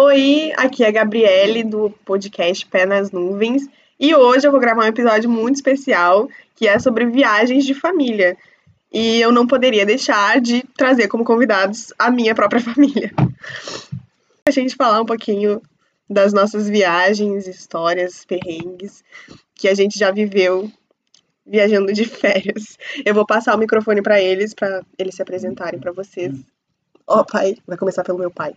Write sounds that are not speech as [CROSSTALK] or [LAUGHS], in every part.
Oi, aqui é a Gabriele do podcast Pé nas Nuvens e hoje eu vou gravar um episódio muito especial que é sobre viagens de família. E eu não poderia deixar de trazer como convidados a minha própria [LAUGHS] família. A gente falar um pouquinho das nossas viagens, histórias, perrengues que a gente já viveu viajando de [LAUGHS] férias. Eu vou passar o microfone para eles, para eles se apresentarem para vocês. Ó, oh, pai, vai começar pelo meu pai.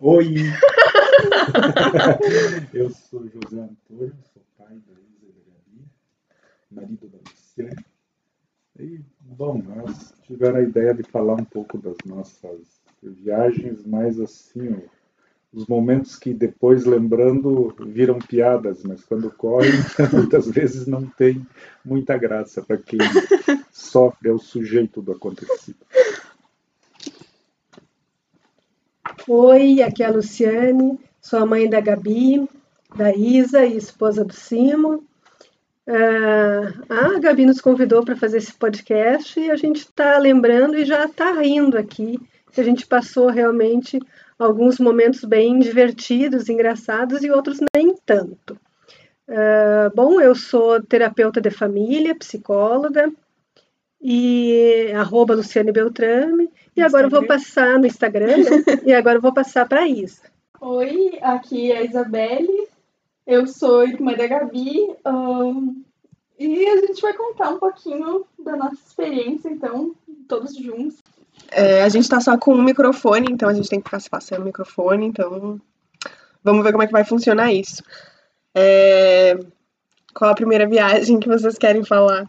Oi! [LAUGHS] eu sou José Antônio, sou pai da Isa Gabi, marido da Luciane. E, bom, nós tiveram a ideia de falar um pouco das nossas viagens, mas assim, os momentos que depois, lembrando, viram piadas, mas quando ocorrem, [LAUGHS] muitas vezes não tem muita graça para quem sofre, é o sujeito do acontecido. Oi, aqui é a Luciane, sou a mãe da Gabi, da Isa e esposa do Simo. Uh, a Gabi nos convidou para fazer esse podcast e a gente está lembrando e já está rindo aqui, que a gente passou realmente alguns momentos bem divertidos, engraçados e outros nem tanto. Uh, bom, eu sou terapeuta de família, psicóloga, e arroba Luciane Beltrame. [LAUGHS] E agora eu vou passar no Instagram, né? e agora eu vou passar para a Isa. Oi, aqui é a Isabelle, eu sou irmã da Gabi, um, e a gente vai contar um pouquinho da nossa experiência, então, todos juntos. É, a gente está só com um microfone, então a gente tem que ficar se passando o microfone, então vamos ver como é que vai funcionar isso. É, qual a primeira viagem que vocês querem falar?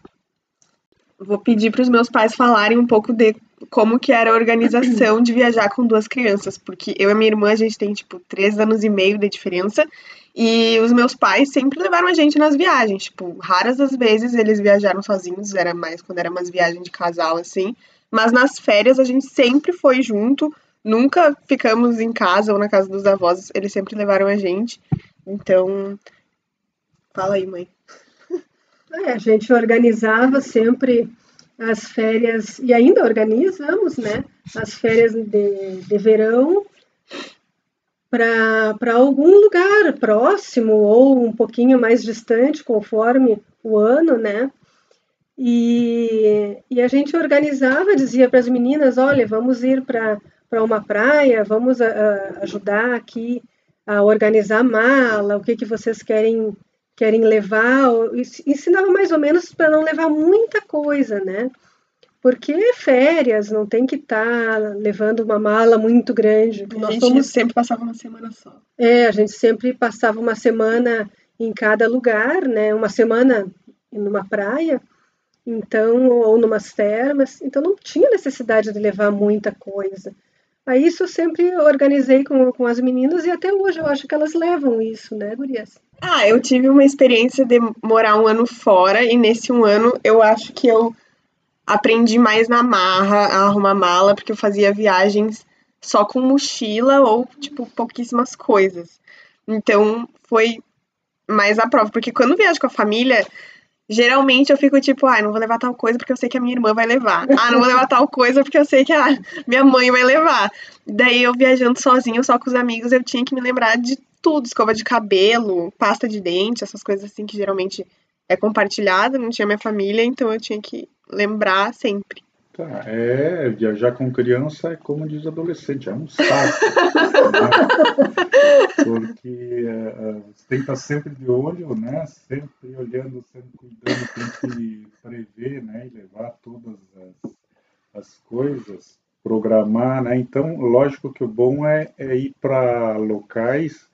vou pedir para os meus pais falarem um pouco de como que era a organização de viajar com duas crianças, porque eu e minha irmã, a gente tem, tipo, três anos e meio de diferença, e os meus pais sempre levaram a gente nas viagens, tipo, raras as vezes eles viajaram sozinhos, era mais quando era umas viagens de casal, assim, mas nas férias a gente sempre foi junto, nunca ficamos em casa ou na casa dos avós, eles sempre levaram a gente, então, fala aí, mãe. É, a gente organizava sempre as férias, e ainda organizamos, né? As férias de, de verão para algum lugar próximo ou um pouquinho mais distante, conforme o ano, né? E, e a gente organizava, dizia para as meninas: olha, vamos ir para uma praia, vamos a, a ajudar aqui a organizar mala, o que, que vocês querem querem levar, ensinava mais ou menos para não levar muita coisa, né? Porque férias, não tem que estar tá levando uma mala muito grande. A Nós gente sempre passava uma semana só. É, a gente sempre passava uma semana em cada lugar, né? Uma semana numa praia, então, ou numas termas, então não tinha necessidade de levar muita coisa. Aí isso eu sempre organizei com, com as meninas e até hoje eu acho que elas levam isso, né, Gurias? Ah, eu tive uma experiência de morar um ano fora e nesse um ano eu acho que eu aprendi mais na marra a arrumar mala, porque eu fazia viagens só com mochila ou, tipo, pouquíssimas coisas. Então, foi mais a prova, porque quando viajo com a família, geralmente eu fico tipo, ah, não vou levar tal coisa porque eu sei que a minha irmã vai levar. Ah, não vou levar tal coisa porque eu sei que a minha mãe vai levar. Daí eu viajando sozinha, só com os amigos, eu tinha que me lembrar de tudo, escova de cabelo, pasta de dente, essas coisas assim que geralmente é compartilhada, não tinha minha família, então eu tinha que lembrar sempre. Tá, é, viajar com criança é como diz adolescente, é um saco. né? Porque uh, você tem que estar sempre de olho, né? Sempre olhando, sempre cuidando, tem que prever, né? E levar todas as, as coisas, programar, né? Então, lógico que o bom é, é ir para locais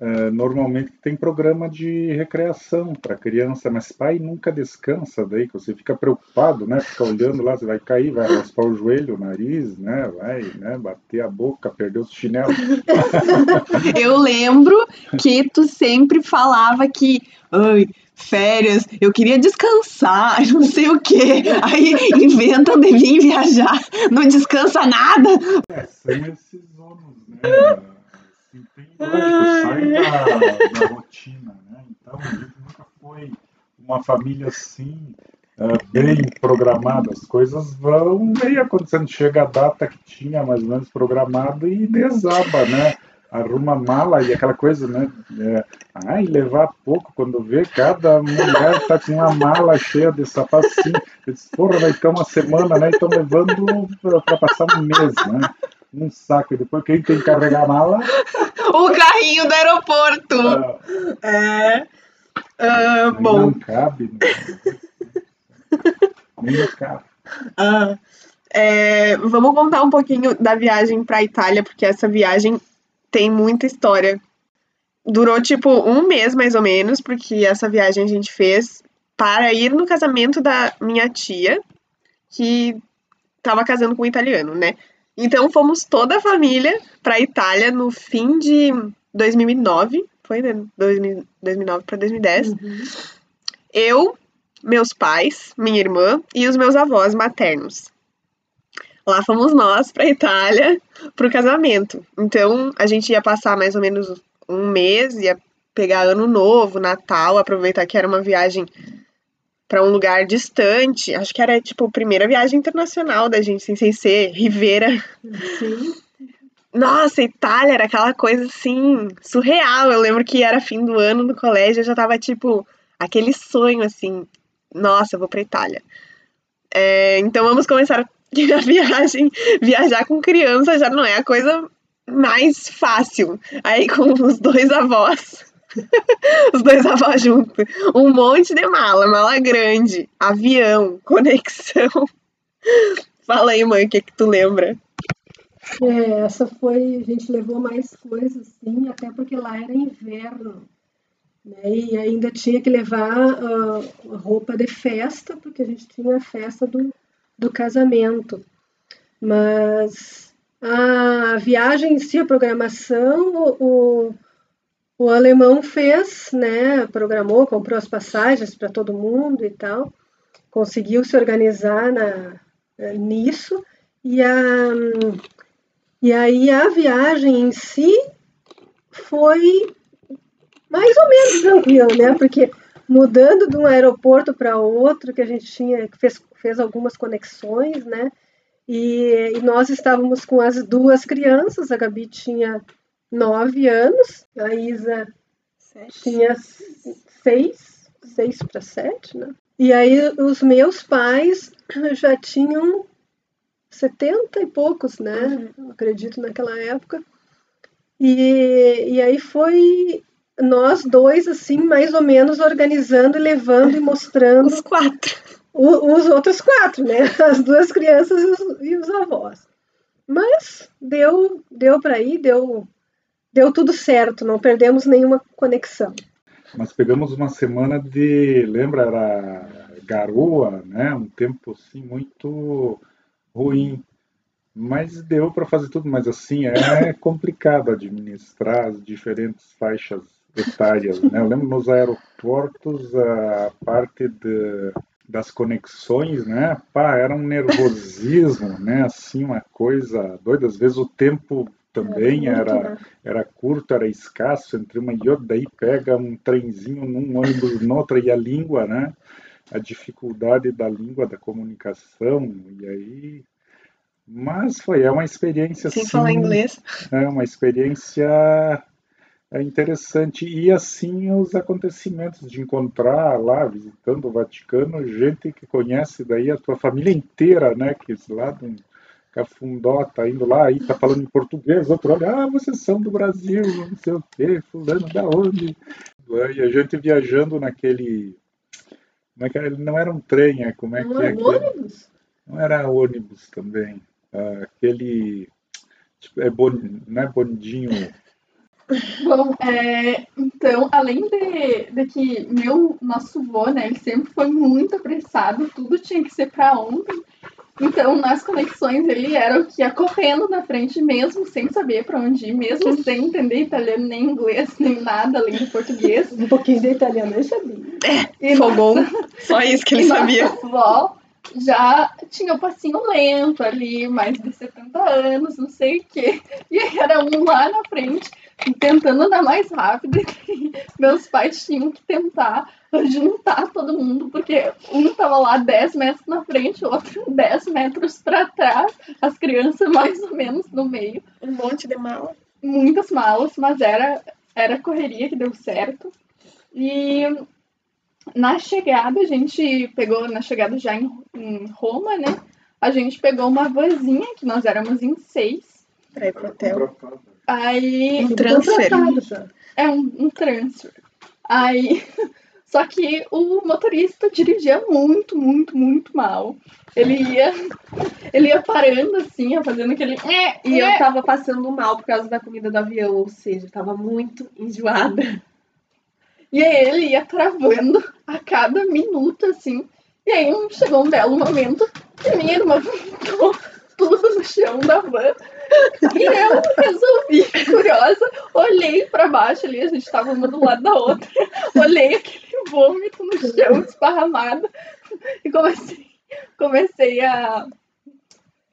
é, normalmente tem programa de recreação para criança, mas pai nunca descansa daí, que você fica preocupado, né? Fica olhando lá, você vai cair, vai raspar o joelho, o nariz, né? Vai, né? Bater a boca, perder os chinelos. [LAUGHS] Eu lembro que tu sempre falava que, ai, férias, eu queria descansar, [LAUGHS] não sei o quê. Aí inventa de vir viajar, não descansa nada. É, sem esses ônus, né? Lógico, sai da, da rotina, né? Então a gente nunca foi uma família assim, uh, bem programada. As coisas vão meio acontecendo. Chega a data que tinha mais ou menos programado e desaba, né? arruma mala e aquela coisa, né? É, ai, levar pouco, quando vê, cada mulher tá com uma mala cheia de sapatinho. Eu disse, porra, vai ter uma semana, né? Estão levando para passar um mês, né? Um saco. Depois quem tem que carregar a mala? [LAUGHS] O carrinho do aeroporto. Ah, É. Ah, bom. Não cabe. Né? [LAUGHS] Nem carro. Ah, é, vamos contar um pouquinho da viagem para Itália, porque essa viagem tem muita história. Durou tipo um mês mais ou menos, porque essa viagem a gente fez para ir no casamento da minha tia, que estava casando com um italiano, né? Então fomos toda a família para Itália no fim de 2009, foi né? 2000 2009 para 2010. Uhum. Eu, meus pais, minha irmã e os meus avós maternos. Lá fomos nós para Itália para o casamento. Então a gente ia passar mais ou menos um mês, ia pegar ano novo, Natal, aproveitar que era uma viagem para um lugar distante. Acho que era tipo a primeira viagem internacional da gente, assim, sem ser Rivera. Sim. Nossa, Itália era aquela coisa assim, surreal. Eu lembro que era fim do ano no colégio, eu já tava tipo, aquele sonho assim, nossa, eu vou pra Itália. É, então vamos começar [LAUGHS] a viagem. Viajar com criança já não é a coisa mais fácil. Aí com os dois avós, [LAUGHS] os dois avós juntos, um monte de mala, mala grande, avião, conexão. [LAUGHS] Fala aí, mãe, o que que tu lembra? É, essa foi, a gente levou mais coisas, sim, até porque lá era inverno, né? E ainda tinha que levar ah, roupa de festa, porque a gente tinha a festa do, do casamento. Mas a viagem em si, a programação, o, o, o alemão fez, né? Programou, comprou as passagens para todo mundo e tal, conseguiu se organizar na, nisso. E a, e aí a viagem em si foi mais ou menos tranquila, né? Porque mudando de um aeroporto para outro, que a gente tinha, fez, fez algumas conexões, né? E, e nós estávamos com as duas crianças, a Gabi tinha nove anos, a Isa tinha seis, seis para sete, né? E aí os meus pais já tinham 70 e poucos, né? Eu acredito naquela época. E, e aí foi nós dois, assim, mais ou menos organizando, e levando e mostrando Os quatro. o- os outros quatro, né? [LAUGHS] As duas crianças e os, e os avós. Mas deu, deu para ir, deu, deu tudo certo, não perdemos nenhuma conexão. Nós pegamos uma semana de, lembra, era garoa, né? Um tempo assim muito ruim. Mas deu para fazer tudo, mas assim é [LAUGHS] complicado administrar as diferentes faixas etárias, né? Eu lembro nos aeroportos a parte de, das conexões, né? Pá, era um nervosismo, né? Assim, uma coisa doida. Às vezes o tempo também muito, era era curto, era escasso entre uma e outra, daí pega um trenzinho num ônibus noutra e a língua, né? A dificuldade da língua, da comunicação, e aí. Mas foi, é uma experiência Sem assim, falar inglês. é uma experiência é interessante. E assim os acontecimentos de encontrar lá, visitando o Vaticano, gente que conhece daí a tua família inteira, né? Que lá de Cafundó tá indo lá, aí tá falando em português, outro olha, ah, vocês são do Brasil, não sei o quê, fulano da onde? E a gente viajando naquele. Como é que era? Não era um trem, é como é Não que é? é aquele- ônibus? Não era ônibus também. Ah, aquele. tipo, é bon, não é bondinho. [LAUGHS] Bom, é, então, além de, de que meu nosso vô, né, ele sempre foi muito apressado, tudo tinha que ser para ontem. Então, nas conexões, ele era o que ia correndo na frente, mesmo sem saber para onde ir, mesmo sem entender italiano, nem inglês, nem nada além do português. Um pouquinho de italiano eu sabia. [LAUGHS] E Fogão. Só isso que ele e sabia. nossa avó já tinha o passinho lento ali, mais de 70 anos, não sei o quê. E aí era um lá na frente, tentando andar mais rápido. Meus pais tinham que tentar juntar todo mundo, porque um tava lá 10 metros na frente, o outro [LAUGHS] 10 metros para trás, as crianças [LAUGHS] mais ou menos no meio. Um monte de mala. muitas malas, mas era, era correria que deu certo. E na chegada, a gente pegou, na chegada já em, em Roma, né? A gente pegou uma vanzinha, que nós éramos em seis. Pra ir pro hotel. Aí. Um transfer. Contratado já. É um, um transfer. Aí. [LAUGHS] Só que o motorista dirigia muito, muito, muito mal. Ele ia. [LAUGHS] Ele ia parando assim, ia fazendo aquele. E eu tava passando mal por causa da comida do avião, ou seja, tava muito enjoada. E aí ele ia travando a cada minuto, assim. E aí chegou um belo momento que minha irmã vomitou tudo no chão da van. E eu resolvi, curiosa, olhei pra baixo ali, a gente tava uma do lado da outra. Olhei aquele vômito no chão, esparramado. E comecei, comecei a.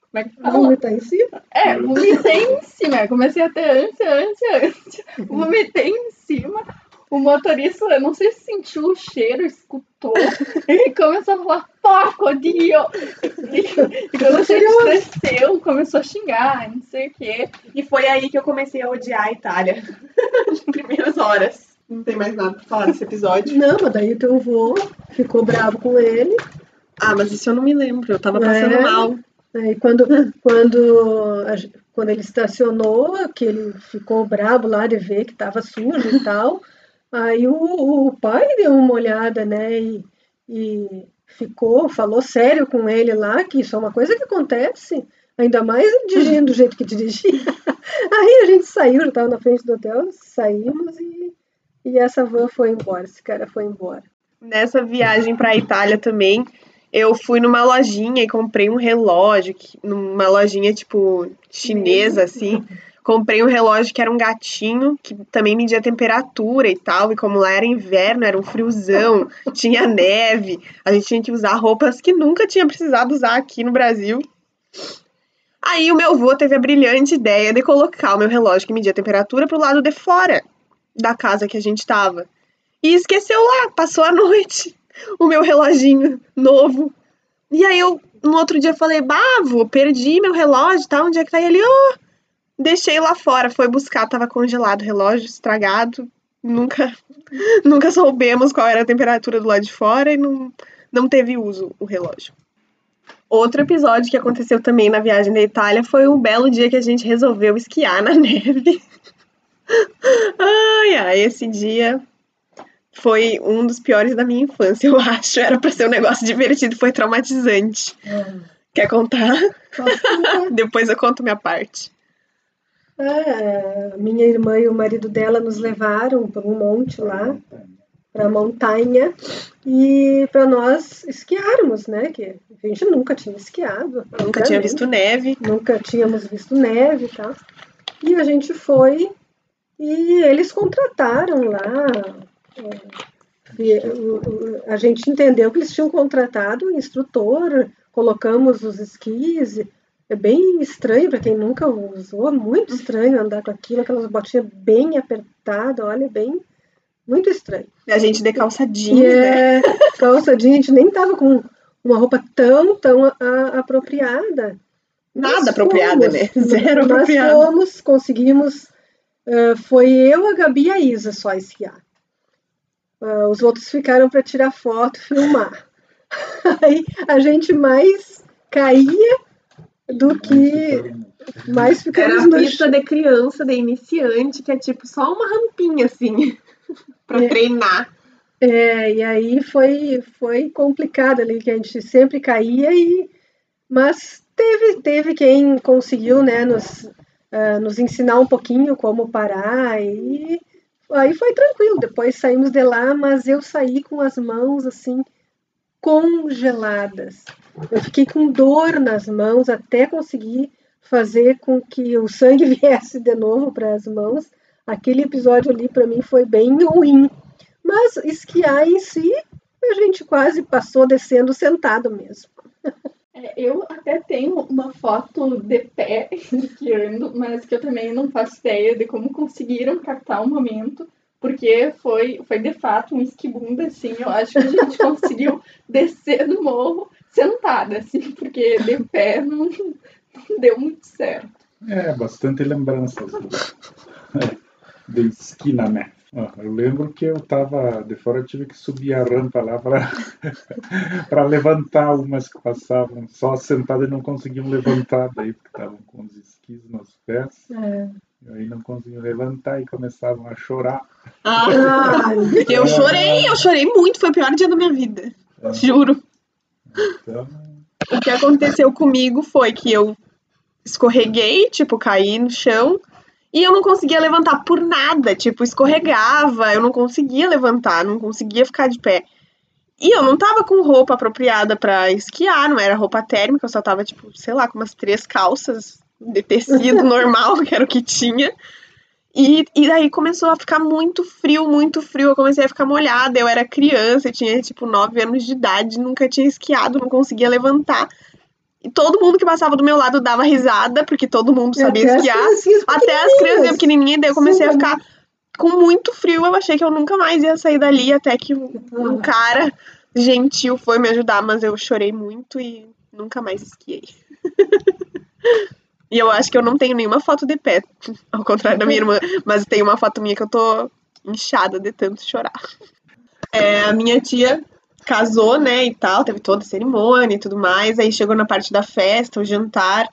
Como é que fala? Vomitar em cima? É, vomitei em cima. Comecei a ter ânsia, ânsia, ânsia. Vomitei em cima. O motorista, eu não sei se sentiu o cheiro, escutou. [LAUGHS] E começou a falar, porco, Dio! E, e quando a gente desceu, começou a xingar, não sei o quê. E foi aí que eu comecei a odiar a Itália. [LAUGHS] Nas primeiras horas. Não tem mais nada pra falar desse episódio. Não, mas daí o teu vô ficou bravo com ele. Ah, mas isso eu não me lembro. Eu tava passando É. mal. Aí quando, quando, quando ele estacionou, que ele ficou bravo lá de ver que estava sujo e tal, aí o, o pai deu uma olhada, né, e, e ficou, falou sério com ele lá, que isso é uma coisa que acontece, ainda mais dirigindo do jeito que dirigia. [LAUGHS] Aí a gente saiu, já estava na frente do hotel, saímos e, e essa van foi embora, esse cara foi embora. Nessa viagem pra Itália também, eu fui numa lojinha e comprei um relógio, numa lojinha tipo chinesa, assim. Comprei um relógio que era um gatinho, que também media temperatura e tal. E como lá era inverno, era um friozão, [LAUGHS] tinha neve. A gente tinha que usar roupas que nunca tinha precisado usar aqui no Brasil. Aí o meu avô teve a brilhante ideia de colocar o meu relógio que media temperatura pro lado de fora da casa que a gente tava. E esqueceu lá, passou a noite [LAUGHS] o meu reloginho novo. E aí eu, no outro dia, falei, Bavo, perdi meu relógio, tá? Onde é que tá? E ele, ó, deixei lá fora, foi buscar, tava congelado o relógio, estragado. Nunca, [LAUGHS] nunca soubemos qual era a temperatura do lado de fora e não, não teve uso o relógio. Outro episódio que aconteceu também na viagem da Itália foi um belo dia que a gente resolveu esquiar na [LAUGHS] neve. Ai, ai, esse dia foi um dos piores da minha infância, eu acho. Era pra ser um negócio divertido, foi traumatizante. Quer contar? [LAUGHS] Depois eu conto minha parte. É, minha irmã e o marido dela nos levaram para um monte lá, para a montanha, e para nós esquiarmos, né? Que a gente nunca tinha esquiado. Nunca tinha visto neve. Nunca tínhamos visto neve e tal. E a gente foi e eles contrataram lá. é, a gente entendeu que eles tinham contratado um instrutor, colocamos os esquis. É bem estranho para quem nunca usou, muito estranho andar com aquilo, aquelas botinhas bem apertadas, olha, bem, muito estranho. A gente de calça E jeans, né? é, [LAUGHS] calça jeans, a gente nem tava com uma roupa tão, tão a- a- apropriada. Nada Nós apropriada, fomos. né? [LAUGHS] Zero Nós apropriada. fomos, conseguimos. eh, foi eu, a Gabi e a Isa só esquiar. Ah, os outros ficaram para tirar foto, filmar. [LAUGHS] Aí a gente mais caía do que mais Era ficamos a no pista de criança, de iniciante, que é tipo só uma rampinha, assim, [LAUGHS] pra É. treinar. É, e aí foi, foi complicado ali, que a gente sempre caía, e, mas teve, teve quem conseguiu né, nos, ah, nos ensinar um pouquinho como parar, e aí foi tranquilo. Depois saímos de lá, mas eu saí com as mãos assim congeladas. Eu fiquei com dor nas mãos até conseguir fazer com que o sangue [LAUGHS] viesse de novo para as mãos. Aquele episódio ali para mim foi bem ruim. Mas esquiar em si, a gente quase passou descendo sentado mesmo. É, eu até tenho uma foto de pé [LAUGHS] esquiando, mas que eu também não faço ideia de como conseguiram captar o momento, porque foi, foi de fato um esquibunda, assim. Eu acho que a gente [LAUGHS] conseguiu descer do morro sentada, assim, porque de pé não, não deu muito certo. É, bastante lembranças do, de esquina, né? Ah, eu lembro que eu tava de fora, eu tive que subir a rampa lá para [LAUGHS] para levantar umas que passavam só sentadas e não conseguiam levantar daí, porque estavam com os esquis nos pés. É. E aí não conseguiam levantar e começavam a chorar. Ah, eu chorei, eu chorei muito, foi o pior dia da minha vida. Juro. Então, O que aconteceu comigo foi que eu escorreguei, tipo, caí no chão e eu não conseguia levantar por nada, tipo, escorregava, eu não conseguia levantar, não conseguia ficar de pé. E eu não tava com roupa apropriada pra esquiar, não era roupa térmica, eu só tava, tipo, sei lá, com umas três calças de tecido [LAUGHS] normal, que era o que tinha. E, e daí começou a ficar muito frio, muito frio. Eu comecei a ficar molhada. Eu era criança, eu tinha tipo 9 anos de idade, nunca tinha esquiado, não conseguia levantar. E todo mundo que passava do meu lado dava risada, porque todo mundo sabia Até as esquiar. criancinhas Até as crianças pequenininhas. daí eu comecei a Sim. ficar com muito frio. Eu achei que eu nunca mais ia sair dali, até que um, um cara gentil foi me ajudar, mas eu chorei muito e nunca mais esquiei. [LAUGHS] e eu acho que eu não tenho nenhuma foto de pé, [LAUGHS] ao contrário da minha irmã, mas tem uma foto minha que eu tô inchada de tanto chorar. É, a minha tia casou, né, e tal, teve toda a cerimônia e tudo mais, aí chegou na parte da festa, o jantar,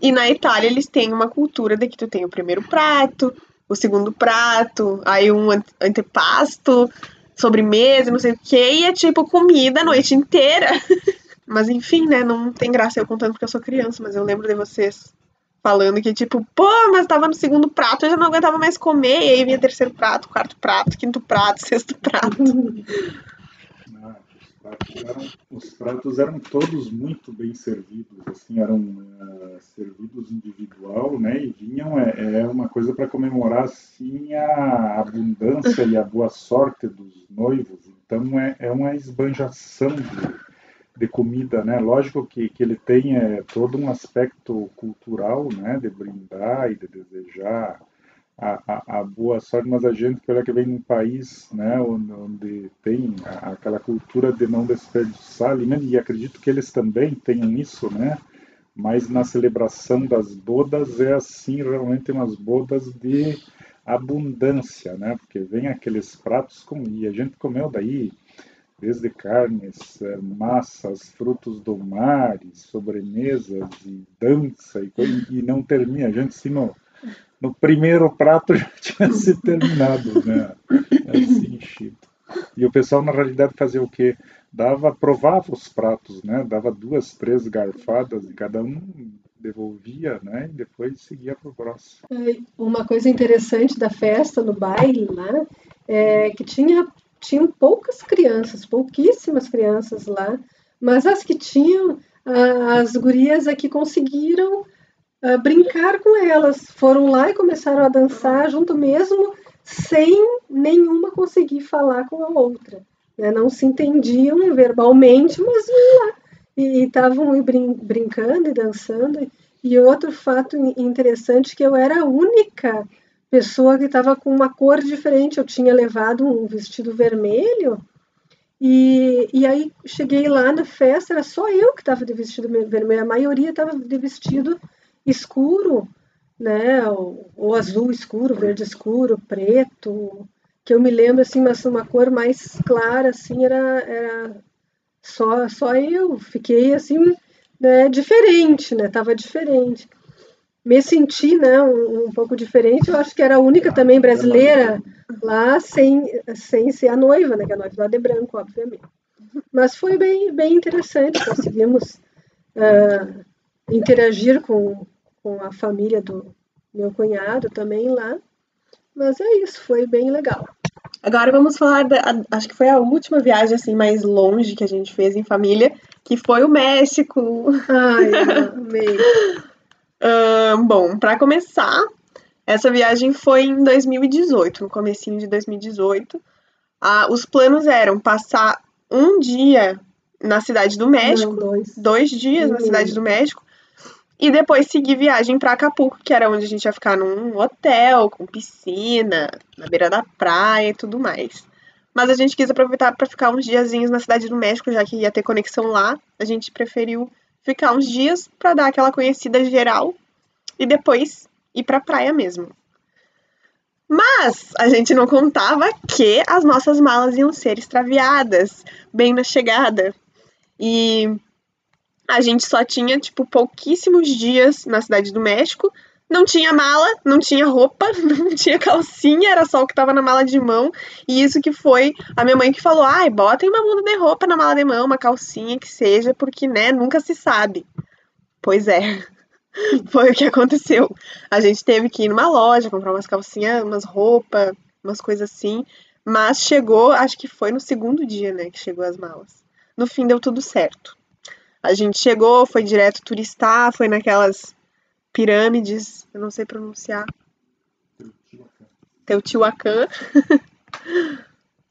e na Itália eles têm uma cultura de que tu tem o primeiro prato, o segundo prato, aí um ante- antepasto, sobremesa, não sei o que, e é tipo comida a noite inteira. [LAUGHS] Mas enfim, né, não tem graça eu contando porque eu sou criança, mas eu lembro de vocês falando que tipo, pô, mas tava no segundo prato, eu já não aguentava mais comer, e aí vinha terceiro prato, quarto prato, quinto prato, [LAUGHS] sexto prato. os, pratos eram, os pratos eram todos muito bem servidos, assim, eram ah, servidos individual, né? E vinham, é, é uma coisa para comemorar, assim, a abundância e a boa sorte dos noivos. Então, é, é uma esbanjação de, de comida, né? Lógico que, que ele tem é, todo um aspecto cultural, né? De brindar e de desejar a, a, a boa sorte, mas a gente olha que vem num país, né? Onde, onde tem a- aquela cultura de não desperdiçar alimento e acredito que eles também tenham isso, né? Mas na celebração das bodas é assim realmente umas bodas de abundância, né? Porque vem aqueles pratos com e a gente comeu daí desde carnes, eh, massas, frutos do mar, sobremesas e dança e, e não termina. A gente se no, no primeiro prato [LAUGHS] já tinha se terminado, né? Assim, enchido. E o pessoal na realidade fazia o quê? Dava, provava os pratos, né? Dava duas, três garfadas e cada um devolvia, né? E depois seguia para o próximo. Uma coisa interessante da festa, no baile lá, é que tinha, tinham poucas crianças, pouquíssimas crianças lá, mas as que tinham, as gurias aqui conseguiram ah, brincar com elas, foram lá e começaram a dançar junto mesmo, sem nenhuma conseguir falar com a outra. né? Não se entendiam verbalmente, mas iam lá e estavam brin brincando e dançando. E outro fato in- interessante que eu era a única pessoa que estava com uma cor diferente. Eu tinha levado um vestido vermelho e, e aí cheguei lá na festa, era só eu que estava de vestido me- vermelho. A maioria estava de vestido escuro, né? Ou, ou azul escuro, verde escuro, preto. Que eu me lembro assim, mas uma cor mais clara assim era, era só só eu. Fiquei assim, né, diferente, né? Tava diferente. Me senti, né, um, um pouco diferente. Eu acho que era a única também brasileira lá sem, sem ser a noiva, né? Que a noiva lá de branco, obviamente. Mas foi bem, bem interessante. Conseguimos ah, interagir com, com a família do meu cunhado também lá. Mas é isso, foi bem legal. Agora vamos falar da. Acho que foi a última viagem assim mais longe que a gente fez em família, que foi o México. Ai, amei. [LAUGHS] Bom, para começar, essa viagem foi em 2018, no comecinho de 2018. Ah, os planos eram passar um dia na cidade do México, Não, dois. dois dias na Uhum. cidade do México, e depois seguir viagem para Acapulco, que era onde a gente ia ficar num hotel com piscina, na beira da praia e tudo mais. Mas a gente quis aproveitar para ficar uns diazinhos na cidade do México, já que ia ter conexão lá. A gente preferiu ficar uns dias para dar aquela conhecida geral e depois ir pra praia mesmo. Mas a gente não contava que as nossas malas iam ser extraviadas bem na chegada. E a gente só tinha, tipo, pouquíssimos dias na cidade do México. Não tinha mala, não tinha roupa, [LAUGHS] não tinha calcinha, era só o que tava na mala de mão. E isso que foi a minha mãe que falou: ai, botem uma muda de roupa na mala de mão, uma calcinha que seja, porque, né, nunca se sabe. Pois é. [LAUGHS] Foi o que aconteceu. A gente teve que ir numa loja, comprar umas calcinhas, umas roupas, umas coisas assim. Mas chegou, acho que foi no segundo dia, né, que chegou as malas. No fim deu tudo certo. A gente chegou, foi direto turistar, foi naquelas pirâmides, eu não sei pronunciar. Teotihuacan.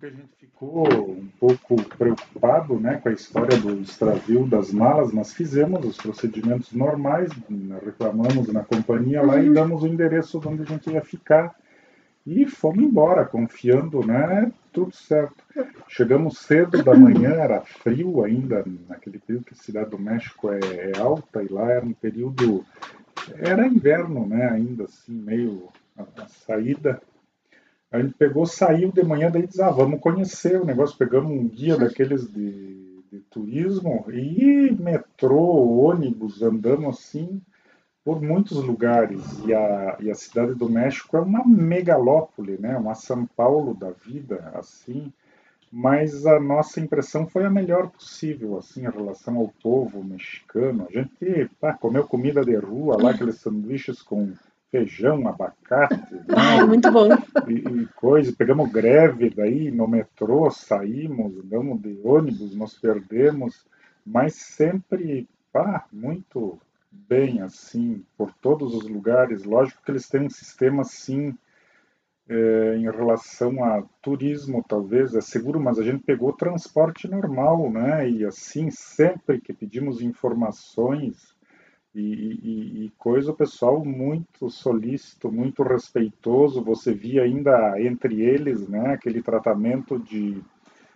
a gente ficou um pouco preocupado né, com a história do extravio das malas, mas fizemos os procedimentos normais, reclamamos na companhia lá e damos o endereço onde a gente ia ficar. E fomos embora, confiando, né? Tudo certo. Chegamos cedo da manhã, era frio ainda, naquele período que a Cidade do México é, é alta, e lá era um período. Era inverno, né? Ainda assim, meio a, a saída. A gente pegou, saiu de manhã, daí diz, ah, vamos conhecer o negócio. Pegamos um guia daqueles de, de turismo e metrô, ônibus, andamos assim por muitos lugares. E a, e a cidade do México é uma megalópole, né? uma São Paulo da vida, assim. Mas a nossa impressão foi a melhor possível, assim, em relação ao povo mexicano. A gente pá, comeu comida de rua lá, aqueles sanduíches com feijão, abacate. [LAUGHS] Né? Ai, muito bom. E, e coisa. Pegamos greve daí no metrô, saímos, andamos de ônibus, nos perdemos, mas sempre pá, muito bem assim por todos os lugares. Lógico que eles têm um sistema assim é, em relação a turismo, talvez é seguro, mas a gente pegou transporte normal, né? E assim sempre que pedimos informações e, e, e, coisa, o pessoal muito solícito, muito respeitoso. Você via ainda entre eles, né, aquele tratamento de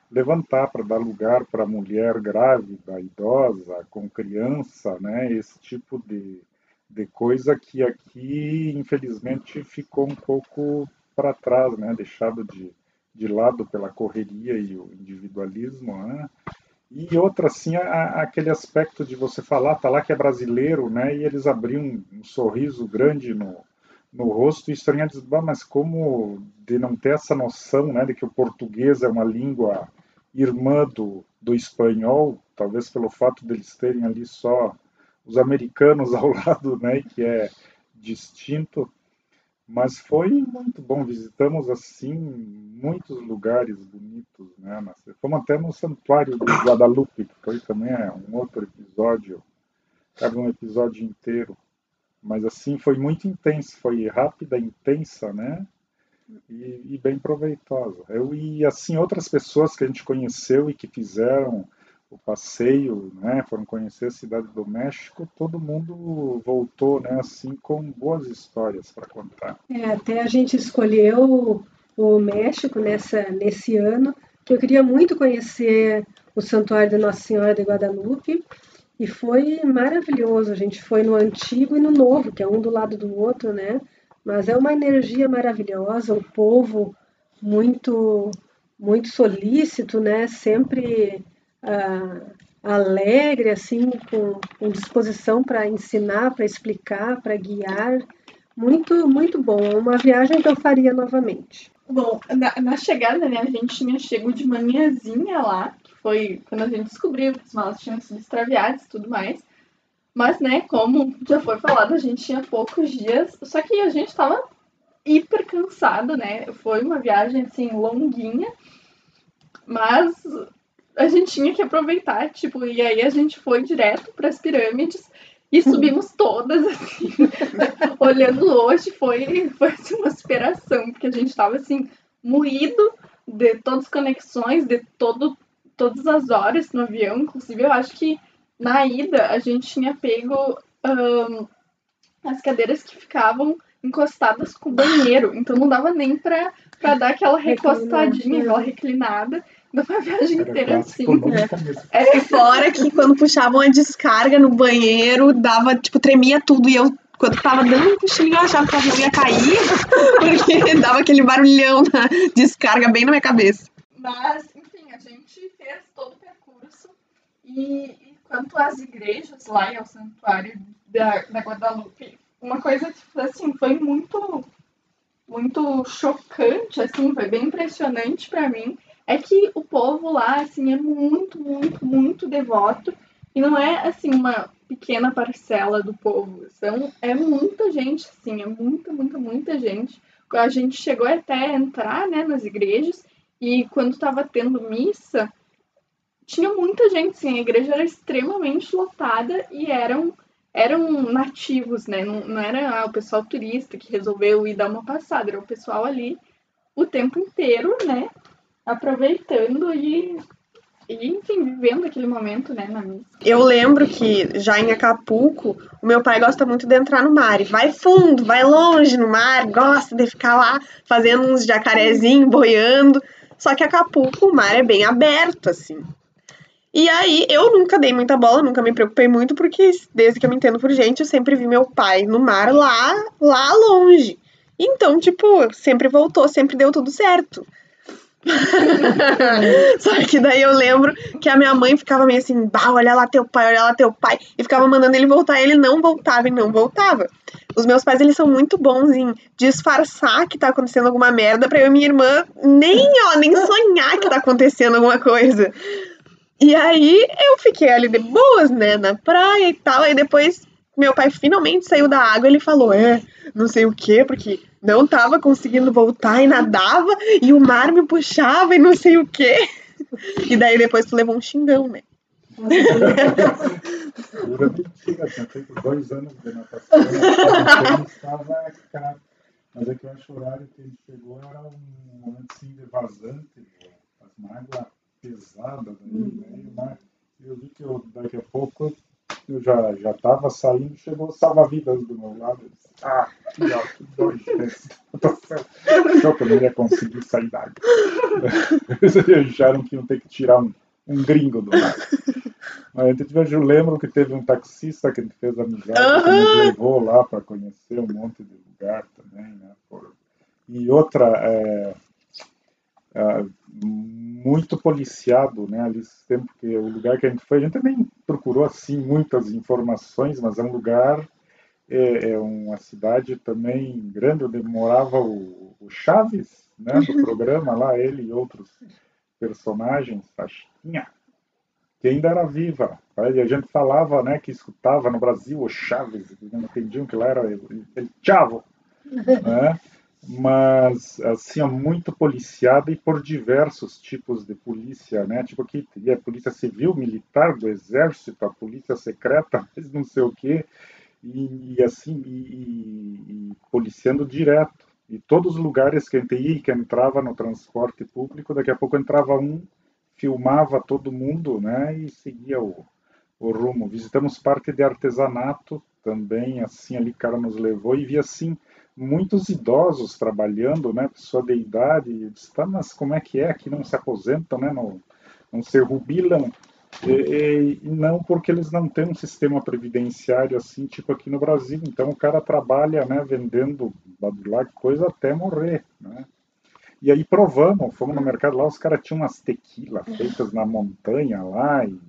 levantar para dar lugar para mulher grávida, idosa, com criança, né, esse tipo de, de coisa que aqui, infelizmente, ficou um pouco para trás, né, deixado de, de lado pela correria e o individualismo, né? E outra, assim, a, aquele aspecto de você falar, tá lá que é brasileiro, né? E eles abriam um, um sorriso grande no, no rosto e estranhar mas como de não ter essa noção, né, de que o português é uma língua irmã do, do espanhol, talvez pelo fato deles terem ali só os americanos [LAUGHS] ao lado, né, que é distinto. Mas foi muito bom, visitamos assim muitos lugares bonitos, né? Fomos até no Santuário de Guadalupe, que foi também é um outro episódio, cabe um episódio inteiro. Mas assim foi muito intenso, foi rápida, intensa, né? E, e bem proveitosa. Eu e assim outras pessoas que a gente conheceu e que fizeram o passeio, né, foram conhecer a cidade do México, todo mundo voltou, né, assim, com boas histórias para contar. É, até a gente escolheu o México nessa, nesse ano, que eu queria muito conhecer o Santuário de Nossa Senhora de Guadalupe, e foi maravilhoso. A gente foi no antigo e no novo, que é um do lado do outro, né? Mas é uma energia maravilhosa, o povo muito muito solícito, né? Sempre alegre, assim, com, com disposição para ensinar, para explicar, para guiar. Muito, muito bom. Uma viagem que eu faria novamente. Bom, na, na, chegada, né, a gente tinha chego de manhãzinha lá, que foi quando a gente descobriu que os malas tinham sido extraviados e tudo mais. Mas, né, como já foi falado, a gente tinha poucos dias, só que a gente tava hiper cansado, né? Foi uma viagem, assim, longuinha, mas a gente tinha que aproveitar, tipo, e aí a gente foi direto para as pirâmides e subimos todas, assim. [LAUGHS] Olhando hoje, foi, foi assim, uma superação, porque a gente estava assim, moído de todas as conexões, de todo, todas as horas no avião. Inclusive, eu acho que na ida a gente tinha pego um, as cadeiras que ficavam encostadas com o banheiro, então não dava nem para dar aquela recostadinha, aquela reclinada uma viagem inteira assim. É. é fora que quando puxavam a descarga no banheiro, dava, tipo, tremia tudo e eu quando tava dando um cochilinho, eu achava que o avião ia cair, [LAUGHS] porque dava aquele barulhão na descarga bem na minha cabeça. Mas, enfim, a gente fez todo o percurso e, e quanto às igrejas lá e ao santuário da, da Guadalupe, uma coisa que assim, foi muito, muito chocante, assim, foi bem impressionante para mim, é que o povo lá, assim, é muito, muito, muito devoto e não é, assim, uma pequena parcela do povo, são, é muita gente, assim, é muita, muita, muita gente. A gente chegou até a entrar, né, nas igrejas e quando estava tendo missa, tinha muita gente, sim, a igreja era extremamente lotada e eram eram nativos, né? Não, não era ah, o pessoal turista que resolveu ir dar uma passada, era o pessoal ali o tempo inteiro, né? Aproveitando e, e enfim, vivendo aquele momento, né, na missa. Eu lembro que já em Acapulco, o meu pai gosta muito de entrar no mar. E vai fundo, vai longe no mar, gosta de ficar lá fazendo uns jacarezinhos, boiando. Só que Acapulco, o mar é bem aberto, assim. E aí, eu nunca dei muita bola, nunca me preocupei muito, porque desde que eu me entendo por gente, eu sempre vi meu pai no mar lá, lá longe. Então, tipo, sempre voltou, sempre deu tudo certo. [LAUGHS] Só que daí eu lembro que a minha mãe ficava meio assim, bah, olha lá teu pai, olha lá teu pai, e ficava mandando ele voltar, e ele não voltava e não voltava. Os meus pais, eles são muito bons em disfarçar que tá acontecendo alguma merda pra eu e minha irmã nem, ó, nem [LAUGHS] sonhar que tá acontecendo alguma coisa. E aí eu fiquei ali de boas, né, na praia e tal. Aí depois meu pai finalmente saiu da água, ele falou, é, não sei o quê, porque não tava conseguindo voltar e nadava, e o mar me puxava e não sei o quê. E daí depois tu levou um xingão, né? Feito dois anos de natação, então estava caro. Mas é que eu acho que o horário que ele chegou era um momento assim de vazante, uma água pesada daí, né? E o mar, eu vi que eu, daqui a pouco eu já já estava saindo, chegou salva-vidas do meu lado. Eu disse, ah, que Achou que eu não ia conseguir sair da água. [LAUGHS] Eles acharam que iam ter que tirar um, um gringo do mar. Mas eu lembro que teve um taxista que fez amizade, uhum. que nos levou lá para conhecer um monte de lugar também, né? E outra, é, é, muito policiado, né? Ali sempre que o lugar que a gente foi, a gente também procurou assim muitas informações, mas é um lugar é, é uma cidade também grande onde morava o, o Chaves, né? Do uhum. programa lá, ele e outros personagens, a Chiquinha, que ainda era viva. E a gente falava, né? Que escutava no Brasil o Chaves, não entendiam que lá era ele, ele Chavo, né? Mas assim muito policiada e por diversos tipos de polícia, né? Tipo aqui teria a polícia civil, militar, do exército, a polícia secreta, [LAUGHS] mas não sei o quê, e, e assim e, e, policiando direto. E todos os lugares que a gente ia, que entrava no transporte público, daqui a pouco entrava um, filmava todo mundo, né? E seguia o, o rumo. Visitamos parte de artesanato também, assim ali cara nos levou e via assim muitos idosos trabalhando, né, pessoa de idade, tá, mas como é que é, aqui não se aposentam, né, não, não se rubilam, e, e, não porque eles não têm um sistema previdenciário assim, tipo aqui no Brasil, então o cara trabalha, né, vendendo badulac, coisa até morrer, né, e aí provamos, fomos no mercado lá, os caras tinham umas tequilas feitas na montanha lá, e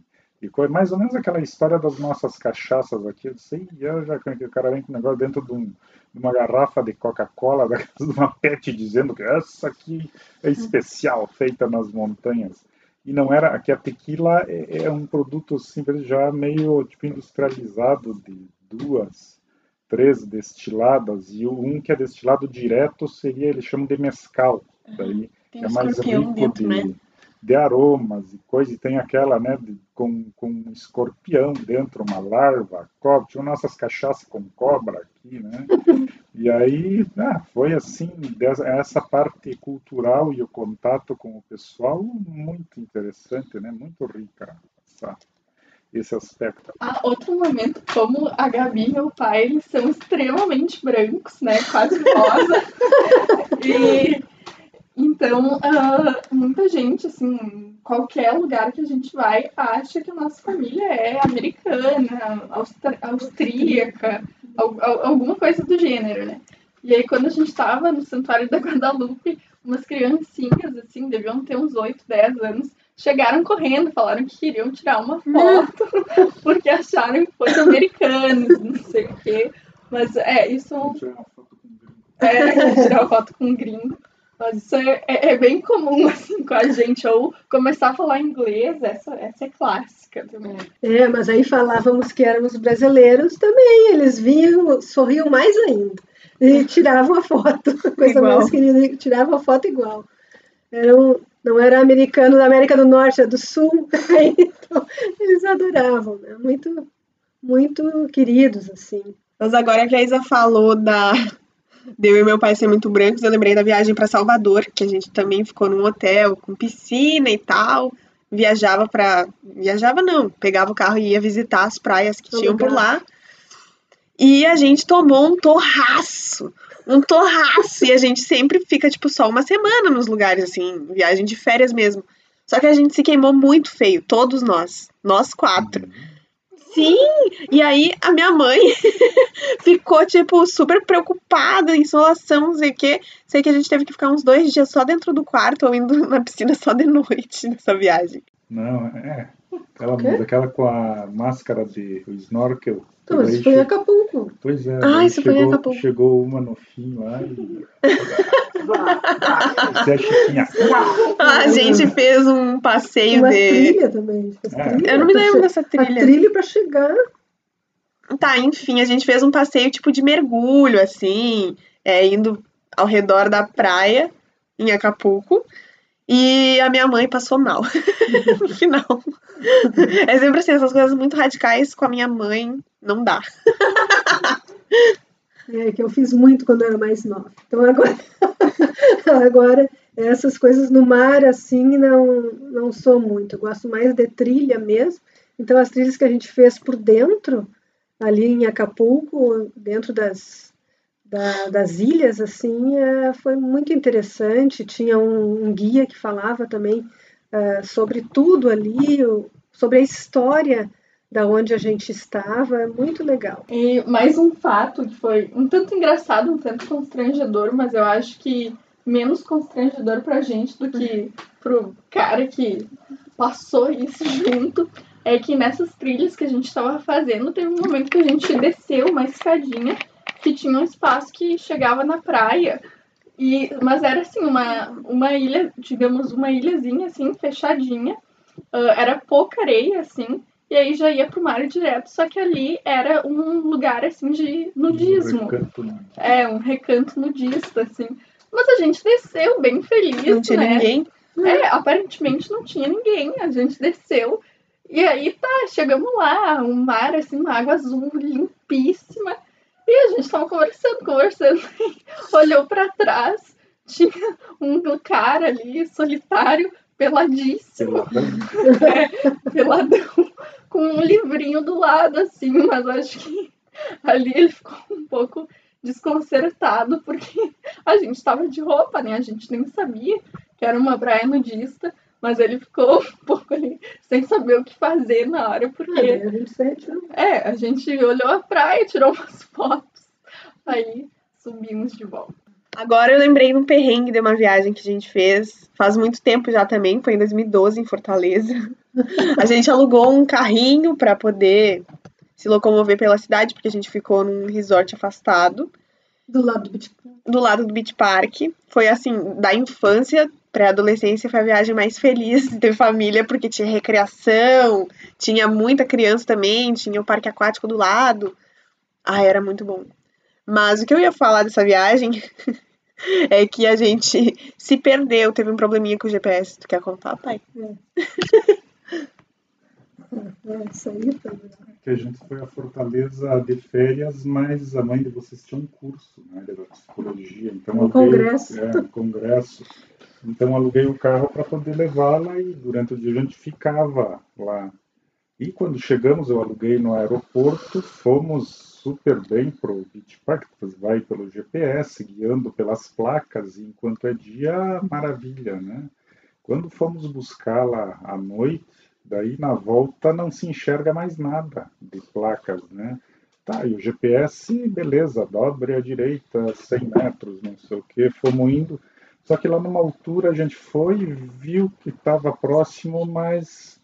e foi mais ou menos aquela história das nossas cachaças aqui. Eu sei, eu já que o cara vem com um negócio dentro de, um, de uma garrafa de Coca-Cola, de uma pet dizendo que essa aqui é especial, feita nas montanhas. E não era, aqui a tequila é, é um produto simples já meio tipo industrializado de duas, três destiladas e o um que é destilado direto seria eles chamam de mescal, daí Tem é mais rico dentro, de, né? De aromas e coisa, e tem aquela, né, de, com, com um escorpião dentro, uma larva, cobra, tinha nossas cachaças com cobra aqui, né, [LAUGHS] e aí, ah, foi assim, dessa, essa parte cultural e o contato com o pessoal, muito interessante, né, muito rica, essa, esse aspecto. Ah, outro momento, como a Gabi e meu pai, eles são extremamente brancos, né, quase rosa, [LAUGHS] e então, uh, muita gente, assim, qualquer lugar que a gente vai, acha que a nossa família é americana, austríaca, al- al- alguma coisa do gênero, né? E aí, quando a gente tava no Santuário da Guadalupe, umas criancinhas, assim, deviam ter uns 8, 10 anos, chegaram correndo, falaram que queriam tirar uma foto, [LAUGHS] porque acharam que fossem americanos, não sei o quê. Mas é, isso Tirar uma foto com gringo. é tirar foto com um gringo. Mas isso é, é- é bem comum, [LAUGHS] assim, com a gente. Ou começar a falar inglês, essa, essa é clássica também. É, mas aí falávamos que éramos brasileiros também, eles vinham, sorriam mais ainda. E [LAUGHS] tiravam a foto, [LAUGHS] coisa Igual. mais querida, tiravam a foto igual. Eram, não era americano da América do Norte, era do Sul, então eles adoravam, né? Muito, muito queridos, assim. Mas agora que a Isa falou da de eu e meu pai ser muito brancos, eu lembrei da viagem para Salvador, que a gente também ficou num hotel com piscina e tal. Viajava para viajava não, pegava o carro e ia visitar as praias que tinham por lugar. lá. E a gente tomou um torraço, um torraço, e a gente sempre fica tipo só uma semana nos lugares assim, viagem de férias mesmo. Só que a gente se queimou muito feio, todos nós, nós quatro. Sim, e aí a minha mãe [LAUGHS] ficou, tipo, super preocupada, insolação, não sei o quê. Sei que a gente teve que ficar uns dois dias só dentro do quarto ou indo na piscina só de noite nessa viagem. Não, é. Aquela, aquela com a máscara de snorkel. Então, isso foi em Acapulco. Pois é, Ah, isso foi em chegou, Acapulco. chegou uma no fim lá e. [LAUGHS] Você é chiquinha. A gente fez um passeio Uma de. trilha também. É. trilha Eu não me pra lembro dessa A trilha. trilha para chegar. Tá, enfim, a gente fez um passeio tipo de mergulho, assim, é, indo ao redor da praia em Acapulco. E a minha mãe passou mal [LAUGHS] no final. É sempre assim, essas coisas muito radicais com a minha mãe não dá. [LAUGHS] É, que eu fiz muito quando eu era mais nova. Então agora, [LAUGHS] agora essas coisas no mar assim não não sou muito. Eu gosto mais de trilha mesmo. Então as trilhas que a gente fez por dentro, ali em Acapulco, dentro das da- das ilhas, assim, é, foi muito interessante. Tinha um, um guia que falava também é, sobre tudo ali, o- sobre a história da onde a gente estava. É muito legal. E mais um fato que foi um tanto engraçado, um tanto constrangedor, mas eu acho que menos constrangedor pra gente do que pro cara que passou isso junto, é que nessas trilhas que a gente estava fazendo, teve um momento que a gente desceu uma escadinha que tinha um espaço que chegava na praia. E, mas era assim, uma, uma ilha, digamos, uma ilhazinha assim, fechadinha. Ah, era pouca areia, assim, e aí já ia pro mar direto, só que ali era um lugar assim de nudismo. Recanto, né? É, um recanto nudista, assim. Mas a gente desceu bem feliz, Não tinha né? ninguém. É, aparentemente não tinha ninguém. A gente desceu. E aí tá, chegamos lá, um mar, assim, uma água azul limpíssima. Tava conversando, conversando. [LAUGHS] Olhou pra trás, tinha um cara ali, solitário, peladíssimo, Peladão. [LAUGHS] peladão, com um livrinho do lado, assim, mas acho que ali ele ficou um pouco desconcertado, porque a gente tava de roupa, né? A gente nem sabia que era uma praia nudista, mas ele ficou um pouco ali sem saber o que fazer na hora, porque Ah, se retirou. é, a gente olhou a praia, tirou umas fotos, aí subimos de volta. Agora eu lembrei de um perrengue de uma viagem que a gente fez faz muito tempo já também, foi em 2012 em Fortaleza. A gente alugou um carrinho para poder se locomover pela cidade, porque a gente ficou num resort afastado, Do lado do Beach Club. do lado do Beach Park. Foi assim, da infância para adolescência foi a viagem mais feliz de família, porque tinha recreação, tinha muita criança também, tinha o parque aquático do lado. Ah, era muito bom. Mas o que eu ia falar dessa viagem [LAUGHS] é que a gente se perdeu, teve um probleminha com o GPS. Tu quer contar, pai? É, isso aí. Que a gente foi a Fortaleza de férias, mas a mãe de vocês tinha um curso né, de psicologia. Então Um aluguei- congresso. É, um congresso. Então aluguei o carro para poder levá-la e durante o dia a gente ficava lá. E quando chegamos, eu aluguei no aeroporto, fomos super bem Beach Park, você vai pelo GPS, guiando pelas placas, e enquanto é dia, maravilha, né? Quando fomos buscá-la à noite, daí na volta não se enxerga mais nada de placas, né? Tá, e o GPS, beleza, dobre à direita 100 metros, não sei o que, fomos indo. Só que lá numa altura a gente foi viu que estava próximo, mas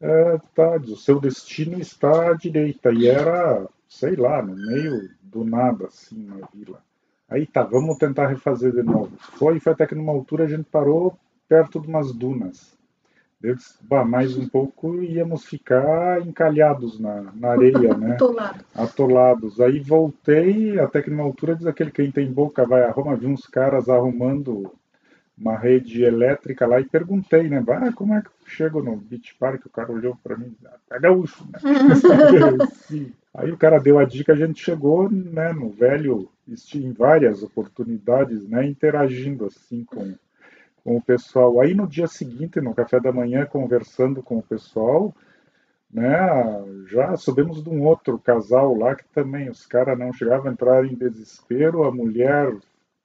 é, tá, o seu destino está à direita. E era, sei lá, no meio do nada, assim, na vila. Aí tá, vamos tentar refazer de novo. Foi, foi até que numa altura a gente parou perto de umas dunas. Eu disse, bah, mais um pouco íamos ficar encalhados na, na areia, né? Atolado. Atolados. Aí voltei, até que numa altura diz aquele quem tem boca vai a Roma, vi uns caras arrumando uma rede elétrica lá e perguntei, né? Ah, como é que eu chego no Beach Park? O cara olhou para mim, ah, tá gaúcho, né? [LAUGHS] Aí o cara deu a dica, a gente chegou, né, no velho, em várias oportunidades, né, interagindo assim com com o pessoal. Aí no dia seguinte, no café da manhã, conversando com o pessoal, né, já soubemos de um outro casal lá que também os caras não chegavam a entrar em desespero, a mulher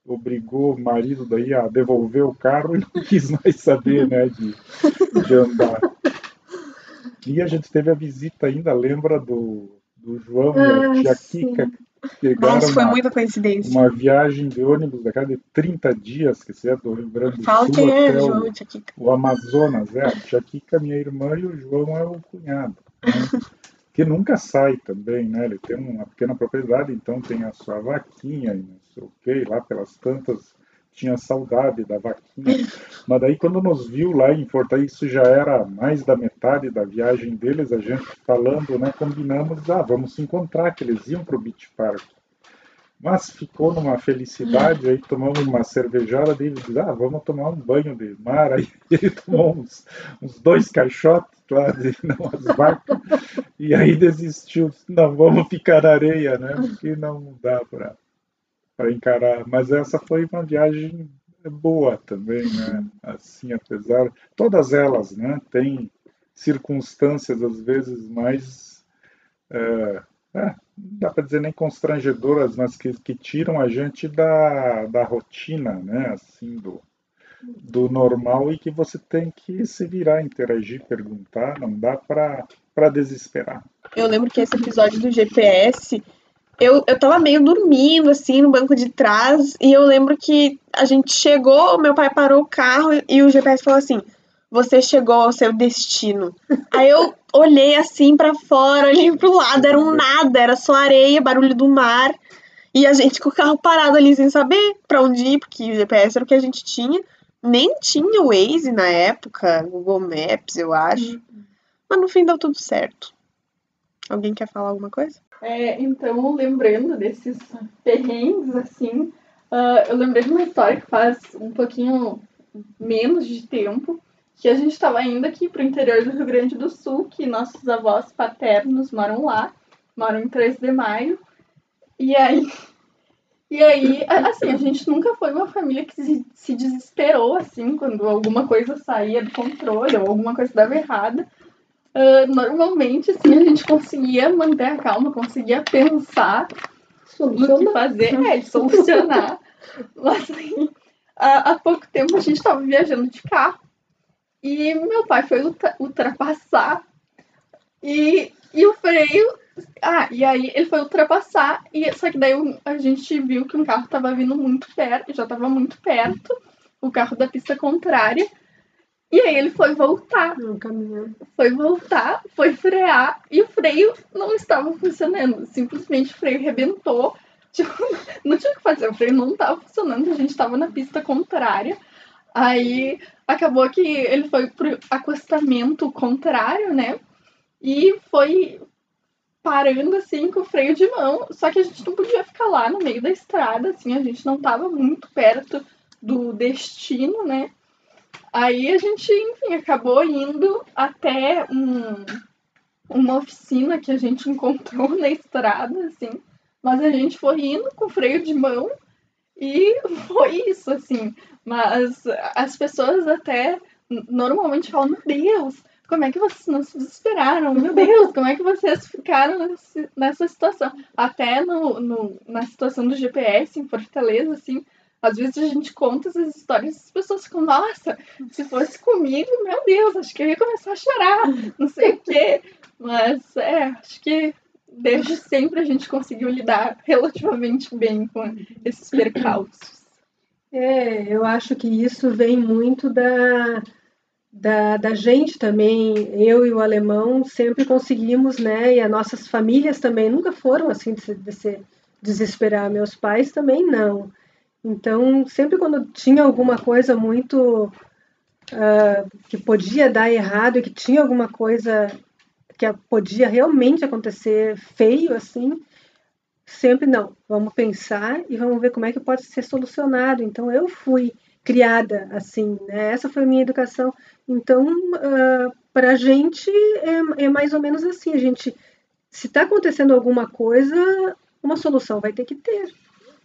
obrigou o marido daí a devolver o carro e não [LAUGHS] quis mais saber, né, de, de andar. E a gente teve a visita ainda, lembra do, do João ah, e a tia sim. Kika, Pegaram Nossa, foi uma, muita coincidência. Uma viagem de ônibus da casa de 30 dias, que você é do Rio Grande do Fala Sul quem é, até João, o, o, Amazonas. É, a Tchaquica, minha irmã, e o João é o cunhado. Né? [LAUGHS] que nunca sai também, né? Ele tem uma pequena propriedade, então tem a sua vaquinha e não sei o que, lá pelas tantas tinha saudade da vaquinha. [LAUGHS] Mas daí quando nos viu lá em Fortaleza, isso já era mais da metade da viagem deles, a gente falando, né, combinamos, ah, vamos se encontrar, que eles iam para o Beach Park. Mas ficou numa felicidade, aí tomamos uma cervejada dele, diz, ah, vamos tomar um banho de mar, aí [LAUGHS] ele tomou uns, uns dois caixotes lá de [LAUGHS] umas vacas, e aí desistiu, não, vamos ficar na areia, né, porque não dá para encarar. Mas essa foi uma viagem boa também, né? Assim, apesar todas elas, né? Tem circunstâncias às vezes mais é, é, não dá para dizer nem constrangedoras, mas que, que tiram a gente da, da rotina, né? Assim do do normal e que você tem que se virar, interagir, perguntar, não dá para desesperar. Eu lembro que esse episódio do GPS eu, eu tava meio dormindo, assim, no banco de trás, e eu lembro que a gente chegou, meu pai parou o carro e o GPS falou assim: Você chegou ao seu destino. Aí eu olhei assim para fora, olhei pro lado, era um nada, era só areia, barulho do mar, e a gente com o carro parado ali sem saber para onde ir, porque o GPS era o que a gente tinha. Nem tinha o Waze na época, Google Maps, eu acho. Mas no fim deu tudo certo. Alguém quer falar alguma coisa? É, então, lembrando desses perrengues, assim, uh, eu lembrei de uma história que faz um pouquinho menos de tempo, que a gente estava indo aqui para o interior do Rio Grande do Sul, que nossos avós paternos moram lá, moram em 3 de maio, e aí, [LAUGHS] e aí, assim, a gente nunca foi uma família que se, se desesperou, assim, quando alguma coisa saía do controle ou alguma coisa dava errada, Uh, normalmente, assim, a gente conseguia manter a calma, conseguia pensar no que fazer, é, solucionar. [LAUGHS] Mas aí, há, há pouco tempo a gente estava viajando de carro e meu pai foi ultrapassar e, e o freio. Ah, e aí ele foi ultrapassar, e só que daí a gente viu que um carro estava vindo muito perto, já estava muito perto, o carro da pista contrária. E aí ele foi voltar. Foi voltar, foi frear e o freio não estava funcionando. Simplesmente o freio rebentou. [LAUGHS] Tipo, não tinha o que fazer, o freio não estava funcionando, a gente estava na pista contrária. Aí acabou que ele foi pro acostamento contrário, né? E foi parando assim com o freio de mão. Só que a gente não podia ficar lá no meio da estrada, assim, a gente não estava muito perto do destino, né? Aí a gente, enfim, acabou indo até um, uma oficina que a gente [LAUGHS] encontrou na estrada, assim. Mas a gente foi indo com freio de mão e [LAUGHS] foi isso, assim. Mas as pessoas até normalmente falam, meu Deus, como é que vocês não se desesperaram? Meu Deus, como é que vocês ficaram nessa situação? Até no, no, na situação do GPS em Fortaleza, assim, às vezes a gente conta essas histórias e as pessoas ficam, nossa, se fosse comigo, meu Deus, acho que eu ia começar a chorar, não sei o quê. Mas é, acho que desde sempre a gente conseguiu lidar relativamente bem com esses percalços. É, eu acho que isso vem muito da, da, da gente também. Eu e o alemão sempre conseguimos, né? E as nossas famílias também nunca foram assim de se, de se desesperar. Meus pais também não. Então, sempre quando tinha alguma coisa muito uh, que podia dar errado e que tinha alguma coisa que podia realmente acontecer feio assim, sempre não, vamos pensar e vamos ver como é que pode ser solucionado. Então eu fui criada assim, né? Essa foi a minha educação. Então, uh, para a gente é, é, mais ou menos assim. A gente, se está acontecendo alguma coisa, uma solução vai ter que ter.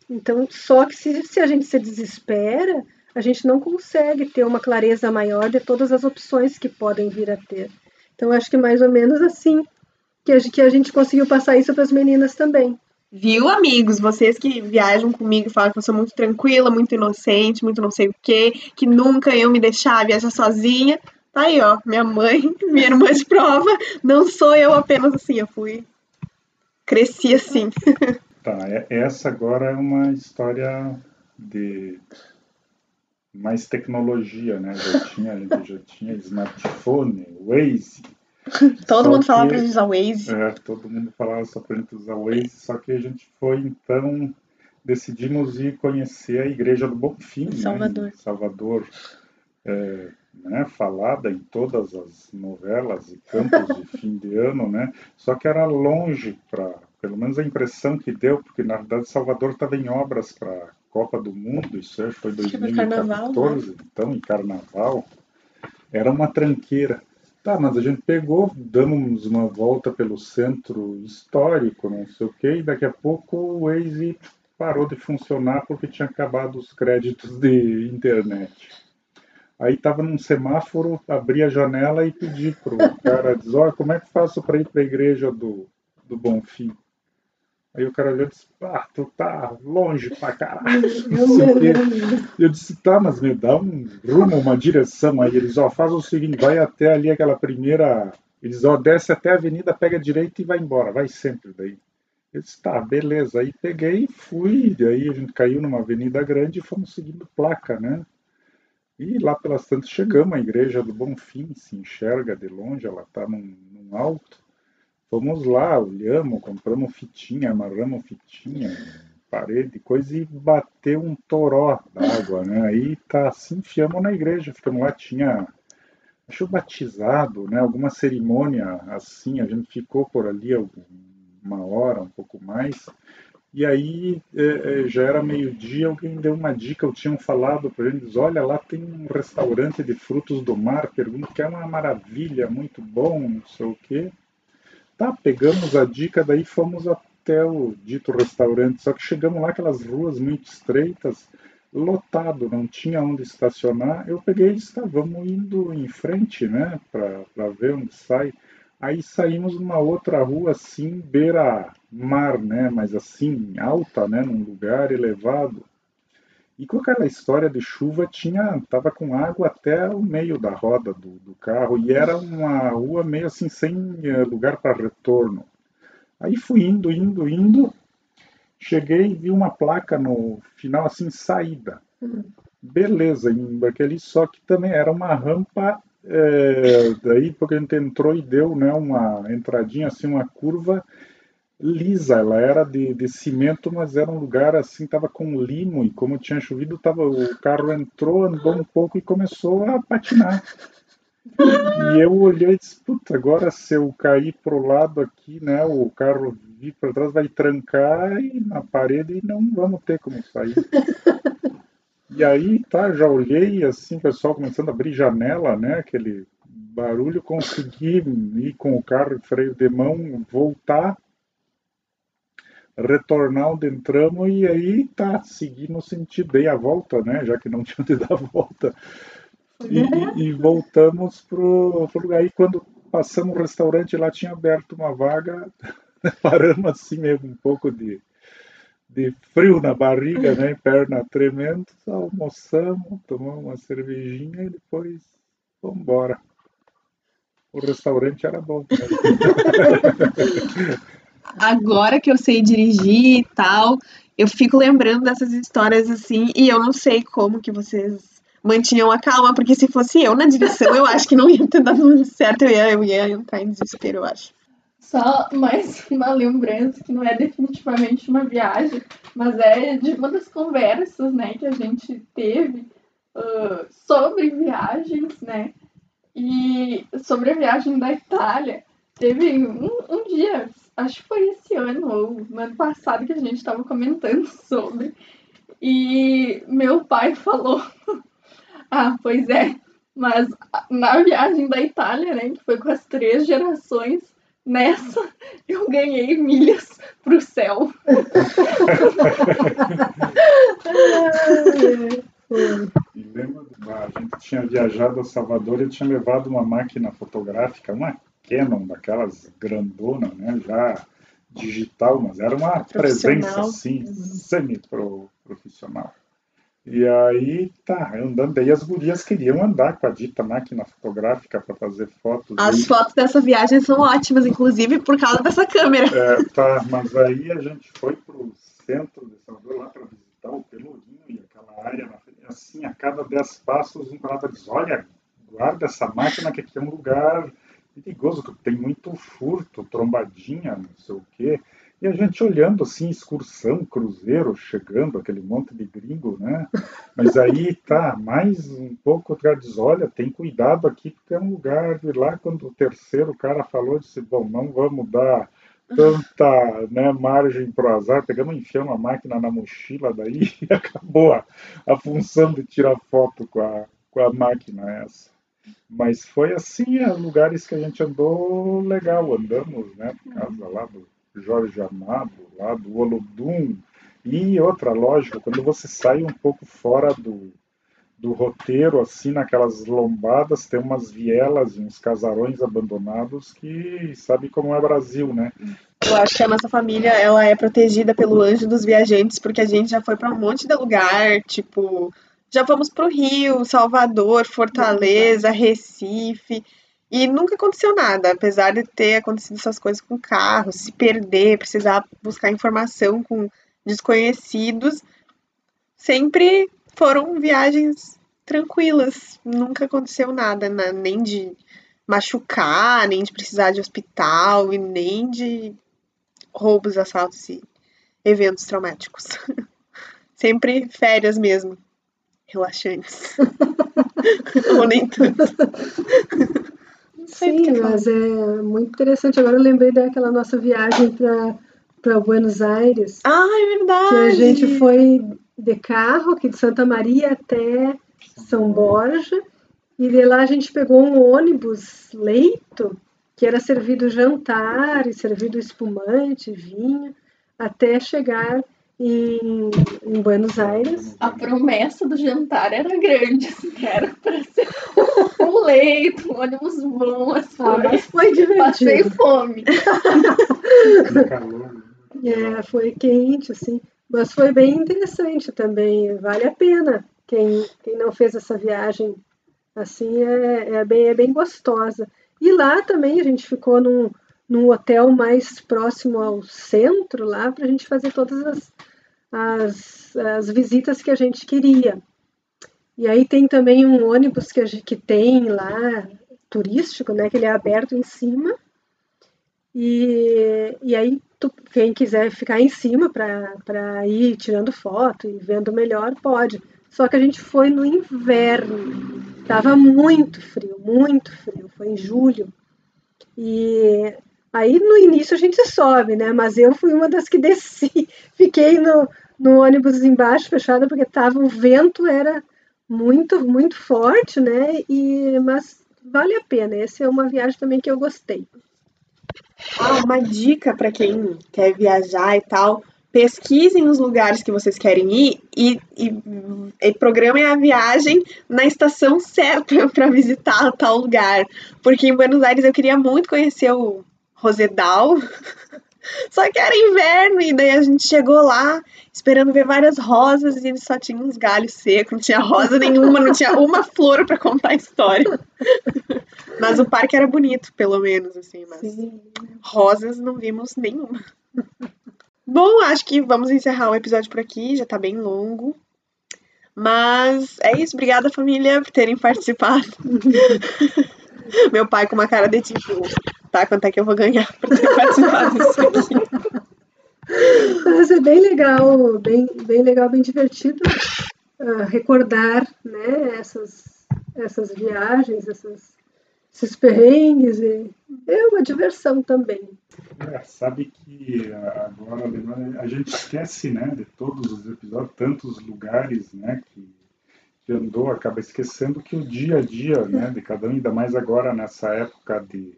Então, só que se, se a gente se desespera, a gente não consegue ter uma clareza maior de todas as opções que podem vir a ter. Então, acho que mais ou menos assim que a, que a gente conseguiu passar isso para as meninas também. Viu, amigos? Vocês que viajam comigo e falam que eu sou muito tranquila, muito inocente, muito não sei o quê, que nunca iam me deixar viajar sozinha. Tá aí, ó, minha mãe, [LAUGHS] minha irmã de prova. Não sou eu apenas assim, eu fui. Cresci assim. Tá, essa agora é uma história de mais tecnologia, né? Já tinha, a gente já tinha smartphone, Waze. [LAUGHS] Todo só mundo falava para usar Waze. É, todo mundo falava só para gente usar Waze, só que a gente foi então decidimos ir conhecer a igreja do Bonfim, né? Salvador. Né? Salvador, é, né? Falada em todas as novelas e cantos de [LAUGHS] fim de ano, né? Só que era longe para, pelo menos a impressão que deu, porque na verdade Salvador estava em obras para Copa do Mundo, isso foi 2014, carnaval, né? então, em carnaval, era uma tranqueira. Tá, mas a gente pegou, damos uma volta pelo centro histórico, não sei o quê, e daqui a pouco o Waze parou de funcionar porque tinha acabado os créditos de internet. Aí estava num semáforo, abri a janela e pedi pro cara, diz, olha, como é que faço para ir para a igreja do, do Bonfim? Aí o cara olhou e disse, ah, tu tá longe pra caralho. [LAUGHS] eu disse, tá, mas me dá um rumo, uma direção. Aí eles, ó, faz o seguinte, vai até ali aquela primeira. Eles, ó, desce até a avenida, pega a direita e vai embora, vai sempre daí. Eu disse, tá, beleza. Aí peguei e fui, daí a gente caiu numa avenida grande e fomos seguindo placa, né? E lá pelas tantas chegamos à igreja do Bonfim, se enxerga de longe, ela tá num, num alto. Fomos lá, olhamos, compramos fitinha, amarramos fitinha, parede, coisa, e bateu um toró d'água, né? Aí tá assim, enfiamos na igreja, ficamos lá, tinha, acho batizado, né? Alguma cerimônia assim, a gente ficou por ali uma hora, um pouco mais. E aí é, é já era meio-dia, alguém deu uma dica, eu tinham falado para eles, olha, lá tem um restaurante de frutos do mar, pergunto que é uma maravilha, muito bom, não sei o quê. Tá, pegamos a dica, daí fomos até o dito restaurante, só que chegamos lá, aquelas ruas muito estreitas, lotado, não tinha onde estacionar. Eu peguei e disse, tá, vamos indo em frente, né, para ver onde sai. Aí saímos numa outra rua, assim, beira-mar, né, mas assim, alta, né, num lugar elevado. E com aquela história de chuva, tinha tava com água até o meio da roda do, do carro e era uma rua meio assim sem eh, lugar para retorno. Aí fui indo, indo, indo, cheguei e vi uma placa no final assim saída. Beleza, aquele só que também era uma rampa é, daí porque a gente entrou e deu né, uma entradinha assim, uma curva lisa, ela era de, de cimento, mas era um lugar assim, tava com limo e como tinha chovido, tava, o carro entrou, andou um pouco e começou a patinar. E eu olhei e disse, puta, agora se eu cair pro lado aqui, né, o carro vir para trás vai trancar e na parede e não vamos ter como sair. E aí, tá, já olhei assim, o pessoal começando a abrir janela, né, aquele barulho, consegui ir com o carro freio de mão, voltar retornar onde entramos e aí tá, seguir no sentido, dei a volta, né, já que não [LAUGHS] tinha de dar a volta. E, e, voltamos pro, pro lugar. Aí quando passamos o restaurante, lá tinha aberto uma vaga, [LAUGHS] paramos assim mesmo, um pouco de, de frio na barriga, né, perna tremendo, almoçamos, tomamos uma cervejinha e depois vamos embora. O restaurante era bom. Né? [LAUGHS] agora que eu sei dirigir e tal, eu fico lembrando dessas histórias assim, e eu não sei como que vocês mantinham a calma, porque se fosse eu na direção, eu acho que não ia ter dado certo, eu ia, eu ia entrar em desespero, eu acho. Só mais uma lembrança que não é definitivamente uma viagem, mas é de uma das conversas, né, que a gente teve uh, sobre viagens, né, e sobre a viagem da Itália. Teve um, um dia, acho que foi esse ano ou no ano passado que a gente estava comentando [LAUGHS] sobre, e meu pai falou: [LAUGHS] Ah, pois é, mas na viagem da Itália, né, que foi com as três gerações, nessa [LAUGHS] eu ganhei milhas pro céu. Lembro, a gente tinha viajado a Salvador e tinha levado uma máquina fotográfica, uma Canon, daquelas grandona, né, já digital, mas era uma presença assim, semi-profissional. E aí tá, andando. Daí as gurias queriam andar com a dita máquina fotográfica para fazer fotos. As fotos dessa viagem são ótimas, inclusive por causa dessa câmera. É, tá, mas aí a gente foi pro centro de Salvador lá para visitar o Pelourinho e aquela área. Assim, a cada dez passos um parava diz, olha, guarda essa máquina que aqui é um lugar perigoso, que tem muito furto, trombadinha, não sei o quê. E a gente olhando assim, excursão, cruzeiro, chegando, aquele monte de gringo, né? Mas aí tá, mais um pouco, o diz, olha, tem cuidado aqui, porque é um lugar de lá, quando o terceiro cara falou, disse, bom, não vamos dar tanta né, margem para o azar, pegamos enfiamos a máquina na mochila daí [LAUGHS] e acabou a, a função de tirar foto com a, com a máquina essa. Mas foi assim, é, lugares que a gente andou legal, andamos, né, por causa lá do Jorge Amado, lá do Olodum. E outra, lógico, quando você sai um pouco fora do, do roteiro, assim, naquelas lombadas, tem umas vielas e uns casarões abandonados que sabe como é Brasil, né? Eu acho que a nossa família, ela é protegida pelo anjo dos viajantes, porque a gente já foi para um monte de lugar, tipo, já fomos para o Rio, Salvador, Fortaleza, Recife. E nunca aconteceu nada, apesar de ter acontecido essas coisas com carros, se perder, precisar buscar informação com desconhecidos. Sempre foram viagens tranquilas, nunca aconteceu nada, né? nem de machucar, nem de precisar de hospital e nem de roubos, assaltos e eventos traumáticos. [LAUGHS] Sempre férias mesmo, relaxantes. [LAUGHS] Ou nem tanto. Sim, mas é muito interessante. Agora eu lembrei daquela nossa viagem para Buenos Aires. Ah, é verdade! Que a gente foi de carro aqui de Santa Maria até São Borja. E de lá a gente pegou um ônibus leito, que era servido jantar e servido espumante, vinho, até chegar em, em, Buenos Aires. A promessa do jantar era grande, assim, era para ser [LAUGHS] um leito, um ônibus bom, assim, ah, mas foi divertido. Passei fome. é, foi quente, assim, mas foi bem interessante também, vale a pena. Quem, quem não fez essa viagem assim é, é, bem, é bem gostosa. E lá também a gente ficou num, num hotel mais próximo ao centro lá para a gente fazer todas as as, as visitas que a gente queria. E aí tem também um ônibus que, gente, que tem lá, turístico, né, que ele é aberto em cima. E, e aí tu, quem quiser ficar em cima para ir tirando foto e vendo melhor, pode. Só que a gente foi no inverno, tava muito frio, muito frio, foi em julho. E Aí no início a gente sobe, né? Mas eu fui uma das que desci, [LAUGHS] fiquei no, no ônibus embaixo fechado porque tava o vento era muito muito forte, né? E mas vale a pena. Essa é uma viagem também que eu gostei. Ah, uma dica para quem quer viajar e tal, pesquisem os lugares que vocês querem ir e, e, e programem a viagem na estação certa [LAUGHS] para visitar tal lugar. Porque em Buenos Aires eu queria muito conhecer o Rosedal. [LAUGHS] Só que era inverno, e daí a gente chegou lá esperando ver várias rosas e só tinha uns galhos secos, não tinha rosa nenhuma, não tinha uma [LAUGHS] flor pra contar a história. [LAUGHS] Mas o parque era bonito, pelo menos, assim, mas Sim. rosas não vimos nenhuma. Bom, acho que vamos encerrar o episódio por aqui, já tá bem longo. Mas é isso, obrigada família por terem participado. Meu pai com uma cara de tipo, tá, quanto é que eu vou ganhar por ter participado disso aqui? Mas é bem legal, bem, bem legal, bem divertido ah, recordar né, essas, essas viagens, essas, esses perrengues. E é uma diversão também. É, sabe que ah, agora, lembrando, a gente esquece, né, de todos os episódios, tantos lugares, né, que, que andou, acaba esquecendo que o dia a dia, né, de cada um, ainda mais agora nessa época de,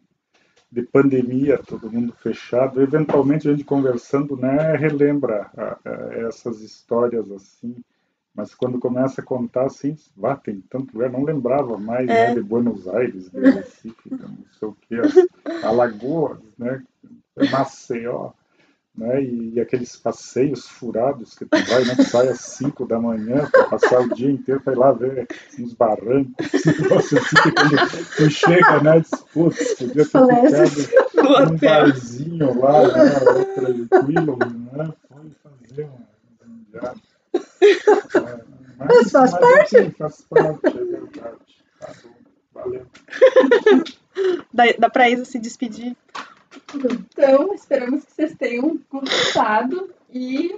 de pandemia, todo mundo fechado, eventualmente a gente conversando, né, relembra ah, ah, essas histórias assim, mas quando começa a contar assim, vá, tem tanto lugar, não lembrava mais, É. né, de Buenos Aires, de Recife, não sei o que, as Alagoas, né, Maceió, né? E, e aqueles passeios furados que tu vai, né? Que sai às 5 da manhã para passar o dia inteiro para ir lá ver uns barrancos, [LAUGHS] uns negócios assim, que quando tu chega, né? Diz, putz, podia ter ficado num barzinho lá, né? Tranquilo, né? Foi fazer uma viagem. É, Mas faz parte. Assim, faz parte, é verdade. Tá bom, valeu. Da, da pra Isa se despedir. Então, esperamos que vocês tenham gostado e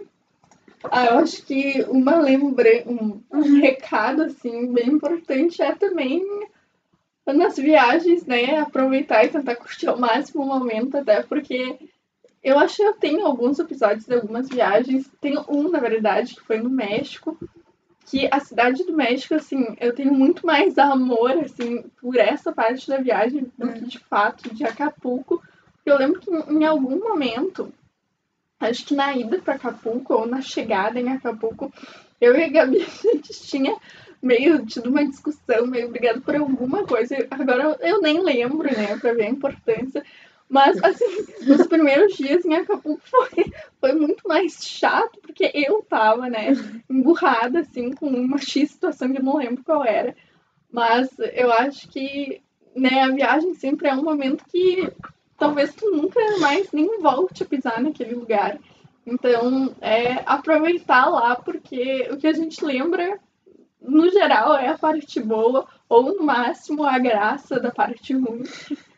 ah, eu acho que uma lembrança, um, um recado assim bem importante é também nas viagens, né, aproveitar e tentar curtir ao máximo o momento, até porque eu acho que eu tenho alguns episódios de algumas viagens, tenho um na verdade que foi no México, que a cidade do México, assim, eu tenho muito mais amor, assim, por essa parte da viagem do que de fato de Acapulco. Eu lembro que em algum momento, acho que na ida para Acapulco ou na chegada em Acapulco, eu e a Gabi, [LAUGHS] a gente tinha meio tido uma discussão, meio brigado por alguma coisa. Agora eu nem lembro, né, para ver a importância. Mas, assim, nos primeiros dias em Acapulco foi, foi muito mais chato, porque eu tava, né, emburrada, assim, com uma X situação que eu não lembro qual era. Mas eu acho que, né, a viagem sempre é um momento que talvez tu nunca mais nem volte a pisar naquele lugar. Então, é aproveitar lá, porque o que a gente lembra, no geral, é a parte boa, ou no máximo a graça da parte ruim.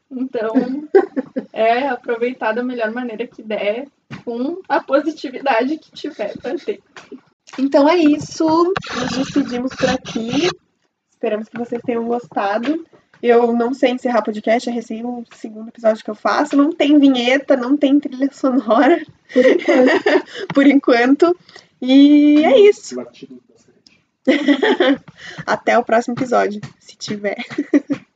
Então, [LAUGHS] é aproveitar da melhor maneira que der, com a positividade que tiver para ter. Então é isso. Nos despedimos por aqui. Esperamos que vocês tenham gostado. Eu não sei encerrar podcast, é recém o segundo episódio que eu faço. Não tem vinheta, não tem trilha sonora por enquanto. [LAUGHS] E é isso. [LAUGHS] Até o próximo episódio, se tiver. [LAUGHS]